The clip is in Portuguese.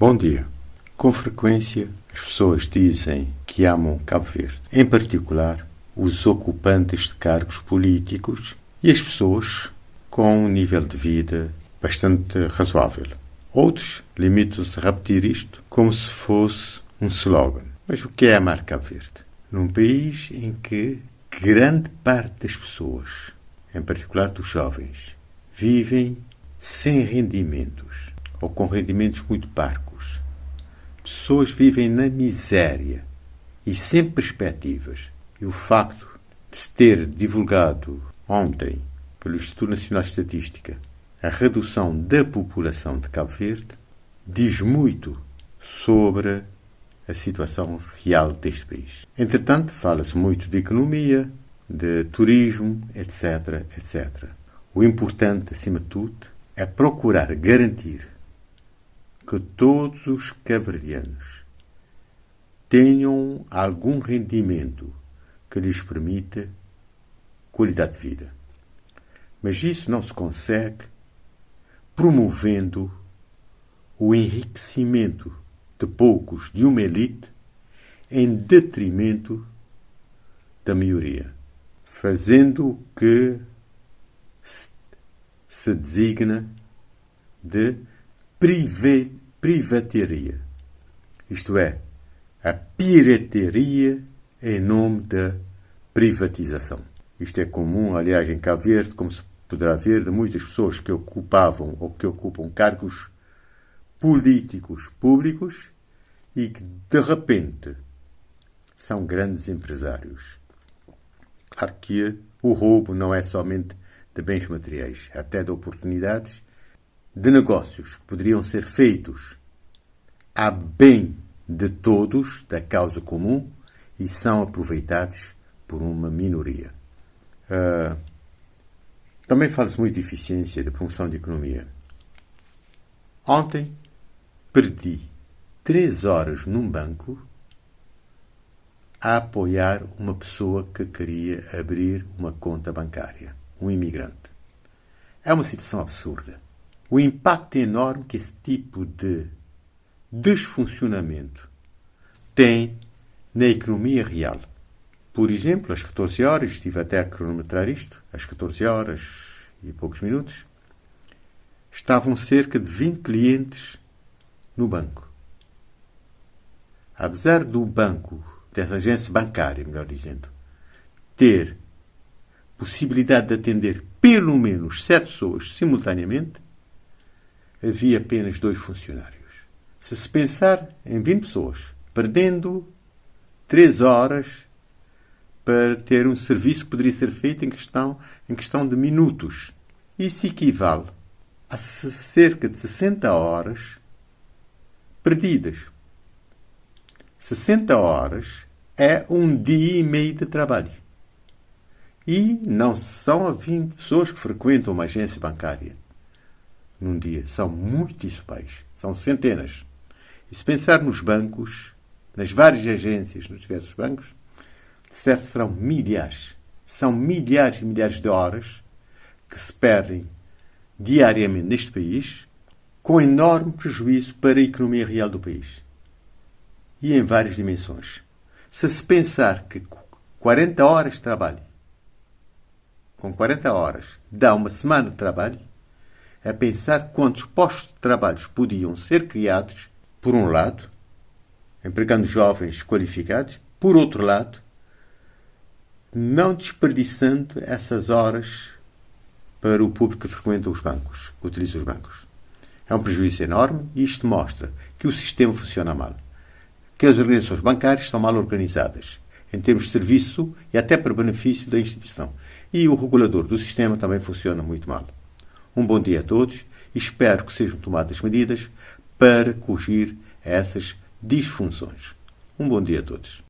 Bom dia. Com frequência, as pessoas dizem que amam Cabo Verde, em particular os ocupantes de cargos políticos e as pessoas com um nível de vida bastante razoável. Outros limitam-se a repetir isto como se fosse um slogan. Mas o que é amar Cabo Verde? Num país em que grande parte das pessoas, em particular dos jovens, vivem sem rendimentos ou com rendimentos muito parcos. Pessoas vivem na miséria e sem perspectivas. E o facto de se ter divulgado ontem pelo Instituto Nacional de Estatística a redução da população de Cabo Verde diz muito sobre a situação real deste país. Entretanto, fala-se muito de economia, de turismo, etc, etc. O importante, acima de tudo, é procurar garantir que todos os caverdianos tenham algum rendimento que lhes permita qualidade de vida. Mas isso não se consegue promovendo o enriquecimento de poucos, de uma elite, em detrimento da maioria, fazendo o que se designa de privataria, isto é, a pirataria em nome da privatização. Isto é comum, aliás, em Cabo Verde, como se poderá ver, de muitas pessoas que ocupavam ou que ocupam cargos políticos públicos e que, de repente, são grandes empresários. Claro que o roubo não é somente de bens materiais, até de oportunidades de negócios que poderiam ser feitos a bem de todos, da causa comum, e são aproveitados por uma minoria. Uh, também fala-se muito de eficiência, de promoção de economia. Ontem perdi três horas num banco a apoiar uma pessoa que queria abrir uma conta bancária, um imigrante. É uma situação absurda. O impacto enorme que esse tipo de desfuncionamento tem na economia real. Por exemplo, às 14 horas, estive até a cronometrar isto, às 14 horas e poucos minutos, estavam cerca de 20 clientes no banco. Apesar do banco, dessa agência bancária, melhor dizendo, ter possibilidade de atender pelo menos sete pessoas simultaneamente, havia apenas dois funcionários. Se se pensar em 20 pessoas, perdendo três horas para ter um serviço que poderia ser feito em questão, em questão de minutos. Isso equivale a cerca de 60 horas perdidas. 60 horas é um dia e meio de trabalho. E não são 20 pessoas que frequentam uma agência bancária num dia. São muitíssimos, são centenas. E se pensar nos bancos, nas várias agências, nos diversos bancos, de certo serão milhares. São milhares e milhares de horas que se perdem diariamente neste país, com enorme prejuízo para a economia real do país. E em várias dimensões. Se se pensar que 40 horas de trabalho, com 40 horas, dá uma semana de trabalho, a pensar quantos postos de trabalho podiam ser criados, por um lado, empregando jovens qualificados, por outro lado, não desperdiçando essas horas para o público que frequenta os bancos, que utiliza os bancos. É um prejuízo enorme e isto mostra que o sistema funciona mal, que as organizações bancárias estão mal organizadas, em termos de serviço e até para benefício da instituição. E o regulador do sistema também funciona muito mal. Um bom dia a todos e espero que sejam tomadas medidas para corrigir essas disfunções. Um bom dia a todos.